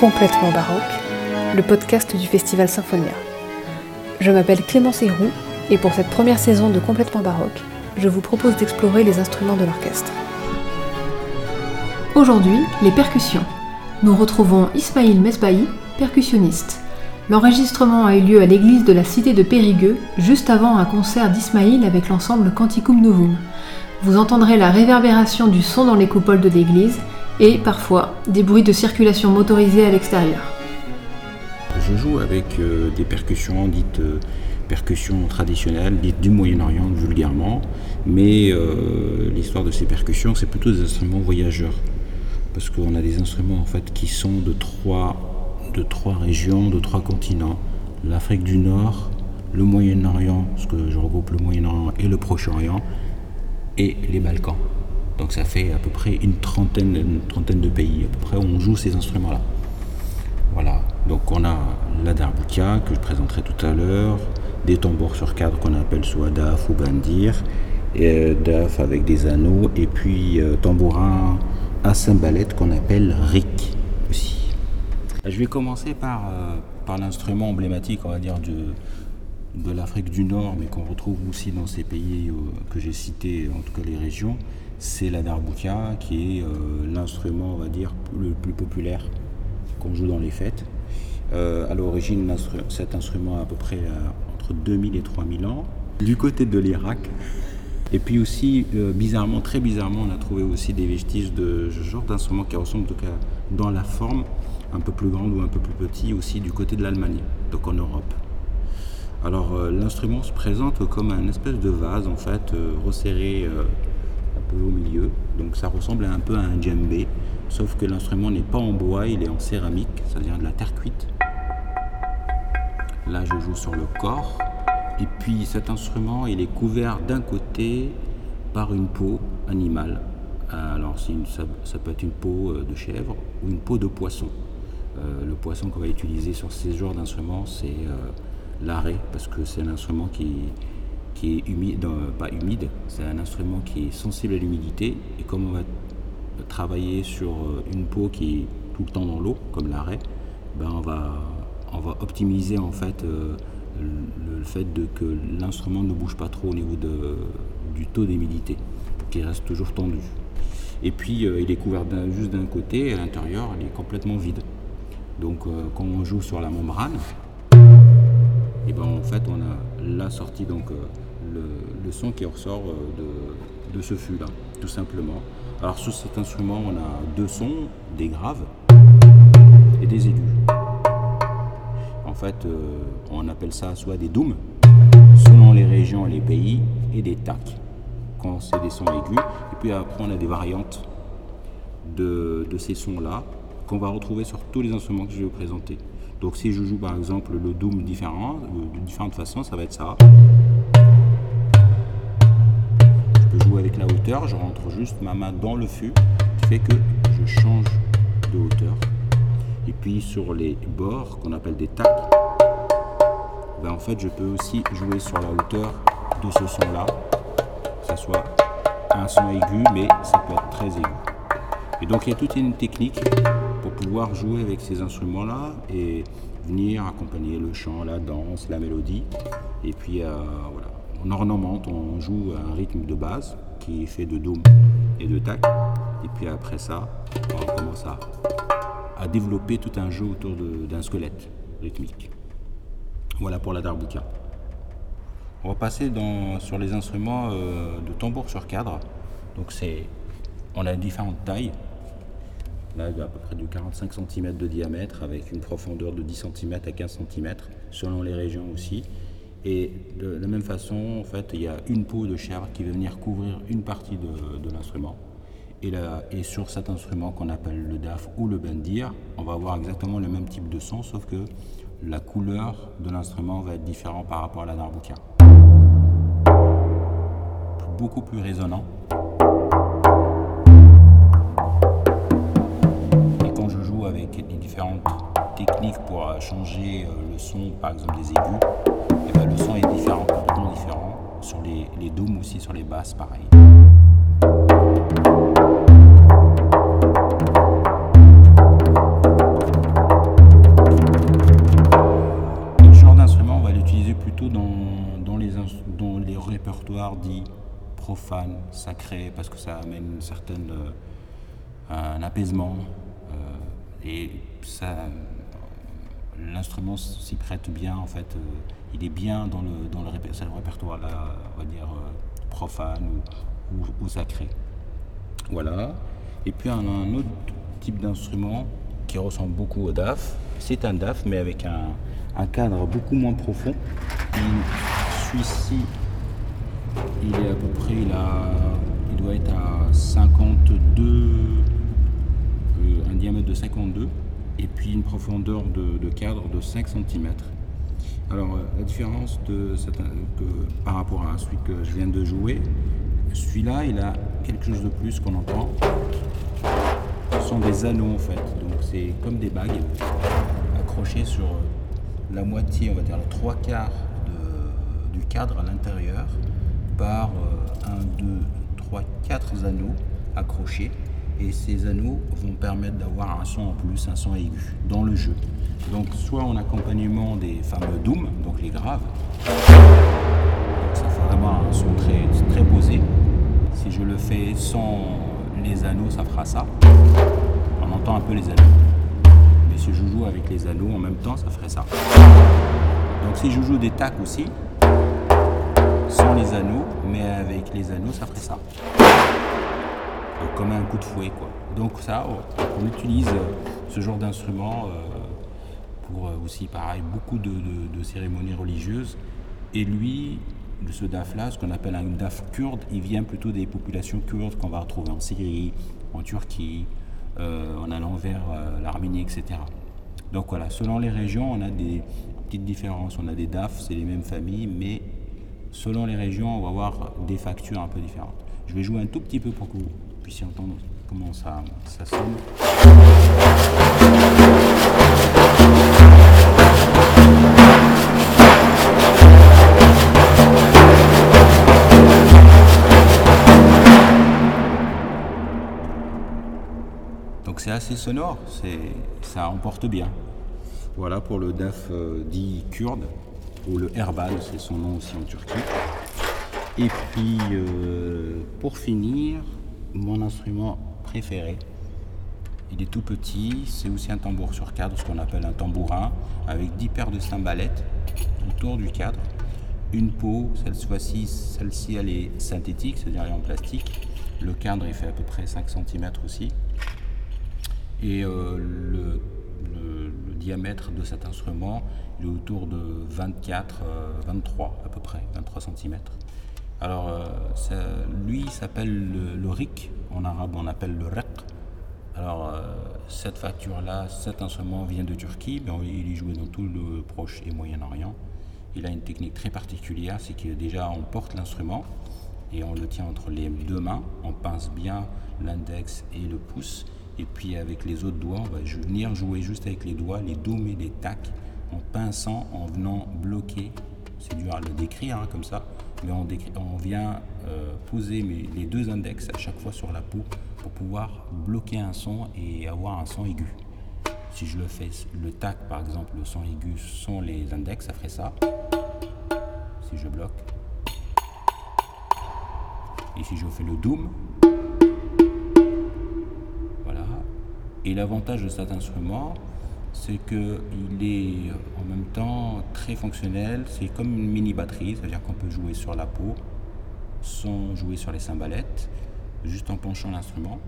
Complètement baroque, le podcast du Festival Symphonia. Je m'appelle Clémence Héroux et pour cette première saison de Complètement baroque, je vous propose d'explorer les instruments de l'orchestre. Aujourd'hui, les percussions. Nous retrouvons Ismail Mesbahi, percussionniste. L'enregistrement a eu lieu à l'église de la cité de Périgueux, juste avant un concert d'Ismail avec l'ensemble Canticum Novum. Vous entendrez la réverbération du son dans les coupoles de l'église et parfois des bruits de circulation motorisée à l'extérieur. Je joue avec euh, des percussions dites euh, percussions traditionnelles, dites du Moyen-Orient vulgairement, mais euh, l'histoire de ces percussions, c'est plutôt des instruments voyageurs. Parce qu'on a des instruments en fait qui sont de trois, de trois régions, de trois continents. L'Afrique du Nord, le Moyen-Orient, parce que je regroupe le Moyen-Orient et le Proche-Orient, et les Balkans. Donc ça fait à peu près une trentaine, de pays, à peu près, où on joue ces instruments-là. Voilà, donc on a la darbouka que je présenterai tout à l'heure, des tambours sur cadre qu'on appelle soit daf ou bandir, et euh, daf avec des anneaux, et puis euh, tambourin à cymbalette qu'on appelle rick aussi. Je vais commencer par, euh, par l'instrument emblématique, on va dire, de, de l'Afrique du Nord, mais qu'on retrouve aussi dans ces pays que j'ai cités, en tout cas les régions, c'est la darbouka qui est euh, l'instrument, on va dire, le plus populaire qu'on joue dans les fêtes. Euh, à l'origine, cet instrument a à peu près euh, entre 2000 et 3000 ans, du côté de l'Irak. Et puis aussi, bizarrement, très bizarrement, on a trouvé aussi des vestiges de ce genre d'instrument qui ressemble en tout cas dans la forme un peu plus grande ou un peu plus petit aussi du côté de l'Allemagne, donc en Europe. Alors l'instrument se présente comme un espèce de vase en fait resserré au milieu. Donc ça ressemble un peu à un djembé, sauf que l'instrument n'est pas en bois, il est en céramique, c'est-à-dire de la terre cuite. Là, je joue sur le corps. Et puis cet instrument, il est couvert d'un côté par une peau animale. Alors une, ça, peut être une peau euh, de chèvre ou une peau de poisson. Euh, le poisson qu'on va utiliser sur ces genres d'instruments, c'est euh, l'arrêt, parce que c'est un instrument qui, qui est humide, pas humide, c'est un instrument qui est sensible à l'humidité. Et comme on va travailler sur euh, une peau qui est tout le temps dans l'eau, comme l'arrêt, ben on, va, on va optimiser en fait euh, le, fait de que l'instrument ne bouge pas trop au niveau de, du taux d'humidité, pour qu'il reste toujours tendu. Et puis euh, il est couvert juste d'un côté, et à l'intérieur il est complètement vide. Donc quand on joue sur la membrane, et ben en fait on a la sortie donc le, son qui ressort euh, de, ce fût là, tout simplement. Alors sur cet instrument, on a deux sons, des graves et des aigus. En fait, euh, on appelle ça soit des dooms, selon les régions et les pays, et des tacs, quand c'est des sons aigus. Et puis après, on a des variantes de, ces sons-là qu'on va retrouver sur tous les instruments que je vais vous présenter. Donc si je joue par exemple le doom différent, euh, de différentes façons, ça va être ça. Avec la hauteur, je rentre juste ma main dans le fût, qui fait que je change de hauteur. Et puis sur les bords, qu'on appelle des tacs, ben en fait je peux aussi jouer sur la hauteur de ce son-là, que ce soit un son aigu, mais ça peut être très aigu. Et donc il y a toute une technique pour pouvoir jouer avec ces instruments-là et venir accompagner le chant, la danse, la mélodie. Et puis euh, voilà, on ornemente, on joue un rythme de base qui est fait de dôme et de tac. Et puis après ça, on commence à, développer tout un jeu autour d'un squelette rythmique. Voilà pour la darbuka. On va passer sur les instruments euh, de tambour sur cadre. Donc on a différentes tailles. Là, à peu près du 45 cm de diamètre avec une profondeur de 10 cm à 15 cm selon les régions aussi. Et de la même façon, en fait, il y a une peau de chèvre qui va venir couvrir une partie de, l'instrument. Et, et, sur cet instrument qu'on appelle le DAF ou le bendir, on va avoir exactement le même type de son, sauf que la couleur de l'instrument va être différente par rapport à la darbuka. Beaucoup plus résonnant. Et quand je joue avec les différentes techniques pour changer euh, le son, par exemple des aigus, les dooms aussi sur les basses, pareil. Quel genre d'instrument on va l'utiliser plutôt dans, dans, les, les répertoires dits profanes, sacrés, parce que ça amène une euh, un apaisement. Euh, et ça l'instrument s'y prête bien, en fait. il est bien dans le, dans le, répertoire, là, on va dire, profane ou, sacré. Voilà. Et puis on a un autre type d'instrument qui ressemble beaucoup au DAF. C'est un DAF, mais avec un, cadre beaucoup moins profond. Celui-ci, il est à peu près, il, il doit être à 52, euh, un diamètre de 52, et puis une profondeur de, cadre de 5 cm. Alors euh, la différence de par rapport à celui que je viens de jouer, celui-là, il a quelque chose de plus qu'on entend. Ce sont des anneaux en fait, donc c'est comme des bagues accrochées sur la moitié, on va dire les trois quarts du cadre à l'intérieur par euh, un, deux, trois, quatre anneaux accrochés. Et ces anneaux vont permettre d'avoir un son en plus, un son aigu dans le jeu. Donc soit en accompagnement des fameux doom, donc les graves, ça fait vraiment un son très, très posé. Si je le fais sans les anneaux, ça fera ça. On entend un peu les anneaux. Mais si je joue avec les anneaux en même temps, ça ferait ça. Donc si je joue des tacs aussi, sans les anneaux, mais avec les anneaux, ça ferait ça. Comme un coup de fouet. Donc ça, on utilise ce genre d'instrument euh, pour euh, aussi, pareil, beaucoup de cérémonies religieuses. Et lui, ce DAF-là, ce qu'on appelle un DAF kurde, il vient plutôt des populations kurdes qu'on va retrouver en Syrie, en Turquie, euh, en allant vers euh, l'Arménie, etc. Donc voilà, selon les régions, on a des petites différences. On a des DAF, c'est les mêmes familles, mais selon les régions, on va avoir des factures un peu différentes. Je vais jouer un tout petit peu pour que vous puissiez entendre comment ça, sonne. c'est assez sonore, ça emporte bien. Voilà pour le DAF euh, dit kurde, ou le herbal, c'est son nom aussi en Turquie. Et puis, euh, pour finir, mon instrument préféré, il est tout petit, c'est aussi un tambour sur cadre, ce qu'on appelle un tambourin, avec 10 paires de cymbalettes autour du cadre. Une peau, fois-ci, celle-ci elle est synthétique, c'est-à-dire elle est en plastique. Le cadre il fait à peu près 5 cm aussi. Et euh, le, diamètre de cet instrument est autour de 24, 23 euh, à peu près, 23 cm. Alors, euh, lui s'appelle le, le rik, en arabe on appelle le rek. Alors, cette facture-là, cet instrument vient de Turquie, mais il est joué dans tout le Proche et Moyen-Orient. Il a une technique très particulière, c'est que déjà on porte l'instrument et on le tient entre les deux mains, on pince bien l'index et le pouce, et puis avec les autres doigts, on va venir jouer juste avec les doigts, les dômes et les tacs, en pinçant, en venant bloquer. C'est dur à le décrire hein, comme ça, mais on, on vient euh, poser les deux index à chaque fois sur la peau pour pouvoir bloquer un son et avoir un son aigu. Si je le fais, le tac par exemple, le son aigu sont les index, ça ferait ça. Si je bloque. Et si je fais le doom, Et l'avantage de cet instrument, c'est qu'il est en même temps très fonctionnel. C'est comme une mini batterie, c'est-à-dire qu'on peut jouer sur la peau sans jouer sur les cymbalettes, juste en penchant l'instrument.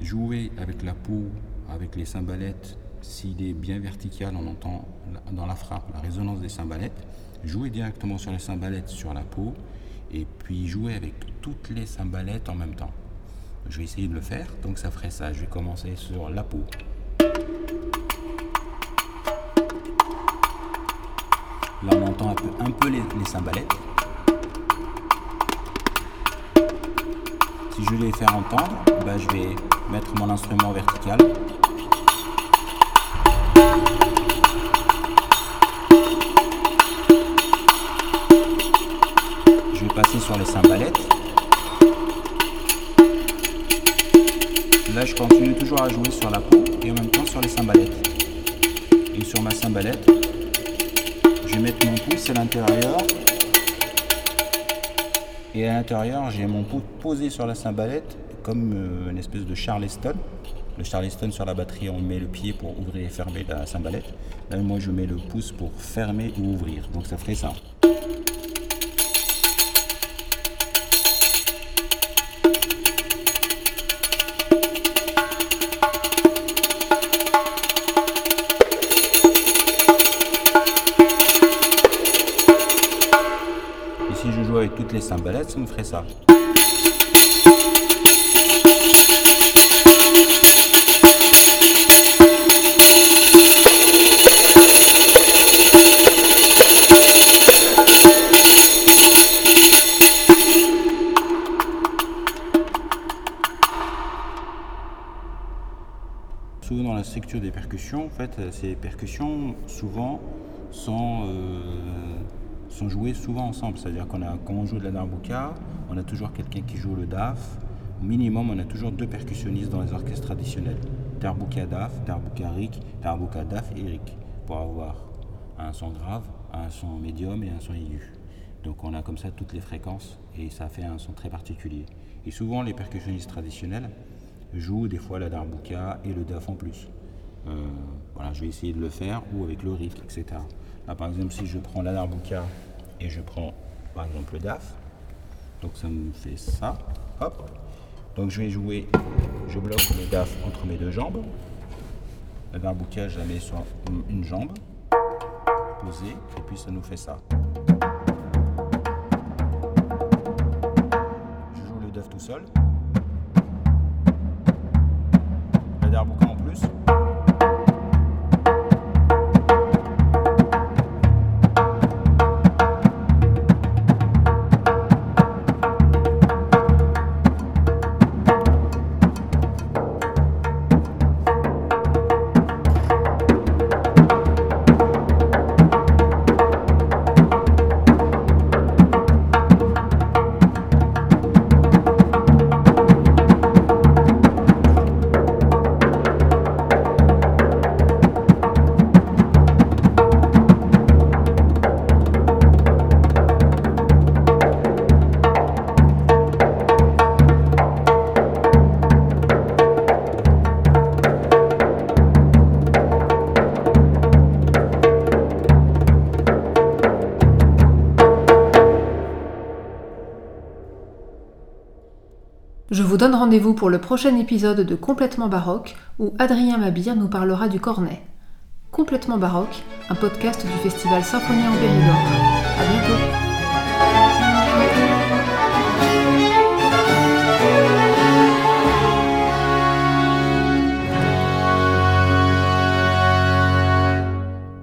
Jouer avec la peau, avec les cymbalettes, s'il est bien vertical, on entend dans la frappe la résonance des cymbalettes. Jouer directement sur les cymbalettes sur la peau et puis jouer avec toutes les cymbalettes en même temps. Je vais essayer de le faire, donc ça ferait ça. Je vais commencer sur la peau. Là, on entend un peu, les, cymbalettes. Si je vais les faire entendre, bah, je vais mettre mon instrument vertical. Je vais passer sur les cymbalettes. Là, je continue toujours à jouer sur la peau et en même temps sur les cymbalettes. Et sur ma cymbalette, je vais mettre mon pouce à l'intérieur Et à l'intérieur, j'ai mon pouce posé sur la cymbalette comme euh, une espèce de charleston. Le charleston sur la batterie, on met le pied pour ouvrir et fermer la cymbalette. Là, moi, je mets le pouce pour fermer ou ouvrir. Donc ça ferait ça. Les ça me ferait ça. Souvent dans la structure des percussions, en fait, ces percussions souvent sont euh, sont joués souvent ensemble. C'est-à-dire qu'on a, quand on joue de la darbuka, on a toujours quelqu'un qui joue le daf. Au minimum, on a toujours deux percussionnistes dans les orchestres traditionnels. Darbuka daf, darbuka rik, darbuka daf et rik. Pour avoir un son grave, un son médium et un son aigu. Donc on a comme ça toutes les fréquences et ça fait un son très particulier. Et souvent les percussionnistes traditionnels jouent des fois la darbuka et le daf en plus. Euh, voilà, je vais essayer de le faire ou avec le rik, etc. Là, par exemple, si je prends la darbuka et je prends par exemple le DAF. Donc ça me fait ça. Hop. Donc je vais jouer, je bloque le DAF entre mes deux jambes. La darbuka, je la mets sur une jambe, posée, et puis ça nous fait ça. Je joue le DAF tout seul. Je vous donne rendez-vous pour le prochain épisode de Complètement baroque où Adrien Mabir nous parlera du cornet. Complètement baroque, un podcast du festival Symphonie en Périgord. À bientôt.